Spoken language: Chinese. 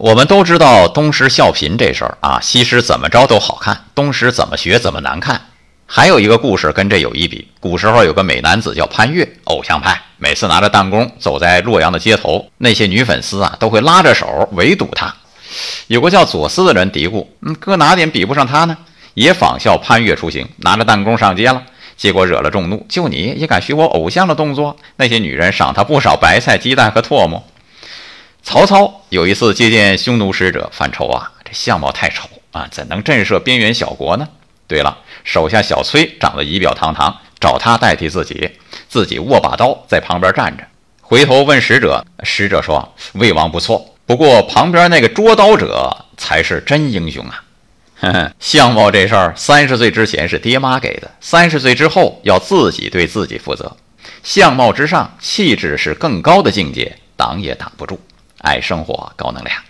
我们都知道东施效颦这事儿啊，西施怎么着都好看，东施怎么学怎么难看。还有一个故事跟这有一比，古时候有个美男子叫潘岳，偶像派，每次拿着弹弓走在洛阳的街头，那些女粉丝啊都会拉着手围堵他。有个叫左思的人嘀咕：“嗯，搁哪点比不上他呢？”也仿效潘岳出行，拿着弹弓上街了，结果惹了众怒。就你也敢学我偶像的动作？那些女人赏他不少白菜、鸡蛋和唾沫。曹操有一次接见匈奴使者，犯愁啊，这相貌太丑啊，怎能震慑边缘小国呢？对了，手下小崔长得仪表堂堂，找他代替自己，自己握把刀在旁边站着。回头问使者，使者说：“魏王不错，不过旁边那个捉刀者才是真英雄啊。”呵呵，相貌这事儿，三十岁之前是爹妈给的，三十岁之后要自己对自己负责。相貌之上，气质是更高的境界，挡也挡不住。爱生活，高能量。